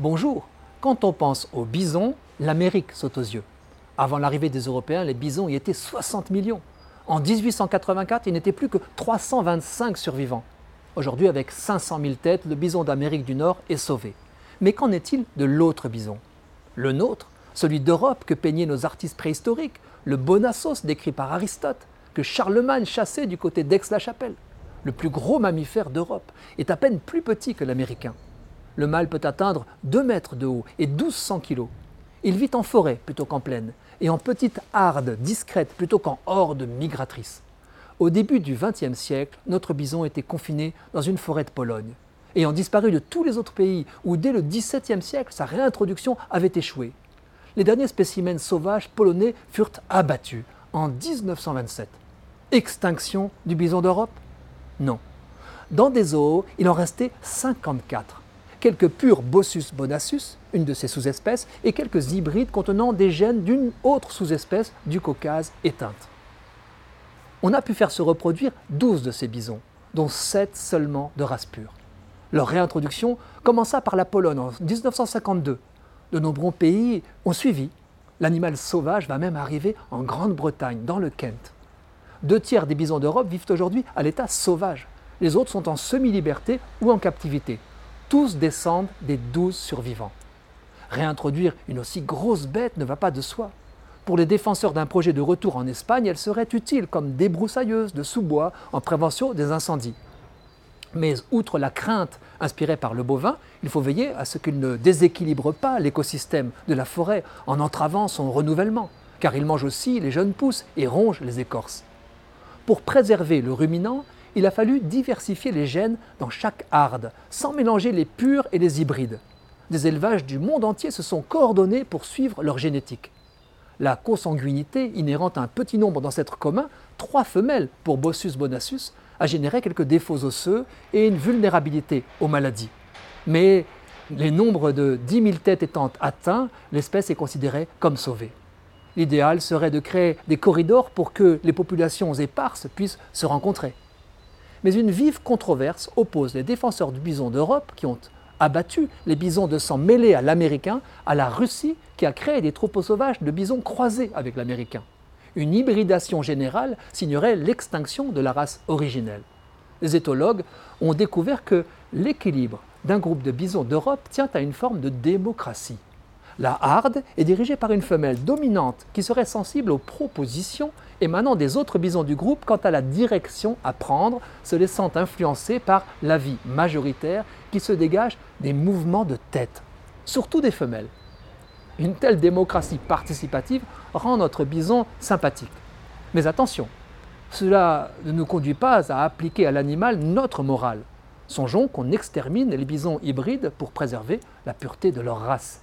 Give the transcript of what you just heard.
Bonjour, quand on pense aux bisons, l'Amérique saute aux yeux. Avant l'arrivée des Européens, les bisons y étaient 60 millions. En 1884, il n'était plus que 325 survivants. Aujourd'hui, avec 500 000 têtes, le bison d'Amérique du Nord est sauvé. Mais qu'en est-il de l'autre bison? Le nôtre, celui d'Europe que peignaient nos artistes préhistoriques, le bonassos décrit par Aristote, que Charlemagne chassait du côté d'Aix-la-Chapelle. Le plus gros mammifère d'Europe est à peine plus petit que l'américain. Le mâle peut atteindre 2 mètres de haut et 1200 kilos. Il vit en forêt plutôt qu'en plaine et en petite harde discrète plutôt qu'en horde migratrice. Au début du XXe siècle, notre bison était confiné dans une forêt de Pologne, ayant disparu de tous les autres pays où dès le XVIIe siècle sa réintroduction avait échoué. Les derniers spécimens sauvages polonais furent abattus en 1927. Extinction du bison d'Europe? Non. Dans des zoos, il en restait 54 quelques purs Bossus bonassus, une de ses sous-espèces, et quelques hybrides contenant des gènes d'une autre sous-espèce du Caucase éteinte. On a pu faire se reproduire 12 de ces bisons, dont 7 seulement de race pure. Leur réintroduction commença par la Pologne en 1952. De nombreux pays ont suivi. L'animal sauvage va même arriver en Grande-Bretagne, dans le Kent. Deux tiers des bisons d'Europe vivent aujourd'hui à l'état sauvage. Les autres sont en semi-liberté ou en captivité tous descendent des douze survivants. Réintroduire une aussi grosse bête ne va pas de soi. Pour les défenseurs d'un projet de retour en Espagne, elle serait utile comme débroussailleuse de sous-bois en prévention des incendies. Mais outre la crainte inspirée par le bovin, il faut veiller à ce qu'il ne déséquilibre pas l'écosystème de la forêt en entravant son renouvellement, car il mange aussi les jeunes pousses et ronge les écorces. Pour préserver le ruminant, il a fallu diversifier les gènes dans chaque harde, sans mélanger les purs et les hybrides. Des élevages du monde entier se sont coordonnés pour suivre leur génétique. La consanguinité inhérente à un petit nombre d'ancêtres communs, trois femelles pour Bossus bonassus, a généré quelques défauts osseux et une vulnérabilité aux maladies. Mais les nombres de 10 000 têtes étant atteints, l'espèce est considérée comme sauvée. L'idéal serait de créer des corridors pour que les populations éparses puissent se rencontrer. Mais une vive controverse oppose les défenseurs du bison d'Europe, qui ont abattu les bisons de sang mêlés à l'américain, à la Russie, qui a créé des troupeaux sauvages de bisons croisés avec l'américain. Une hybridation générale signerait l'extinction de la race originelle. Les éthologues ont découvert que l'équilibre d'un groupe de bisons d'Europe tient à une forme de démocratie. La harde est dirigée par une femelle dominante qui serait sensible aux propositions émanant des autres bisons du groupe quant à la direction à prendre, se laissant influencer par l'avis majoritaire qui se dégage des mouvements de tête, surtout des femelles. Une telle démocratie participative rend notre bison sympathique. Mais attention, cela ne nous conduit pas à appliquer à l'animal notre morale. Songeons qu'on extermine les bisons hybrides pour préserver la pureté de leur race.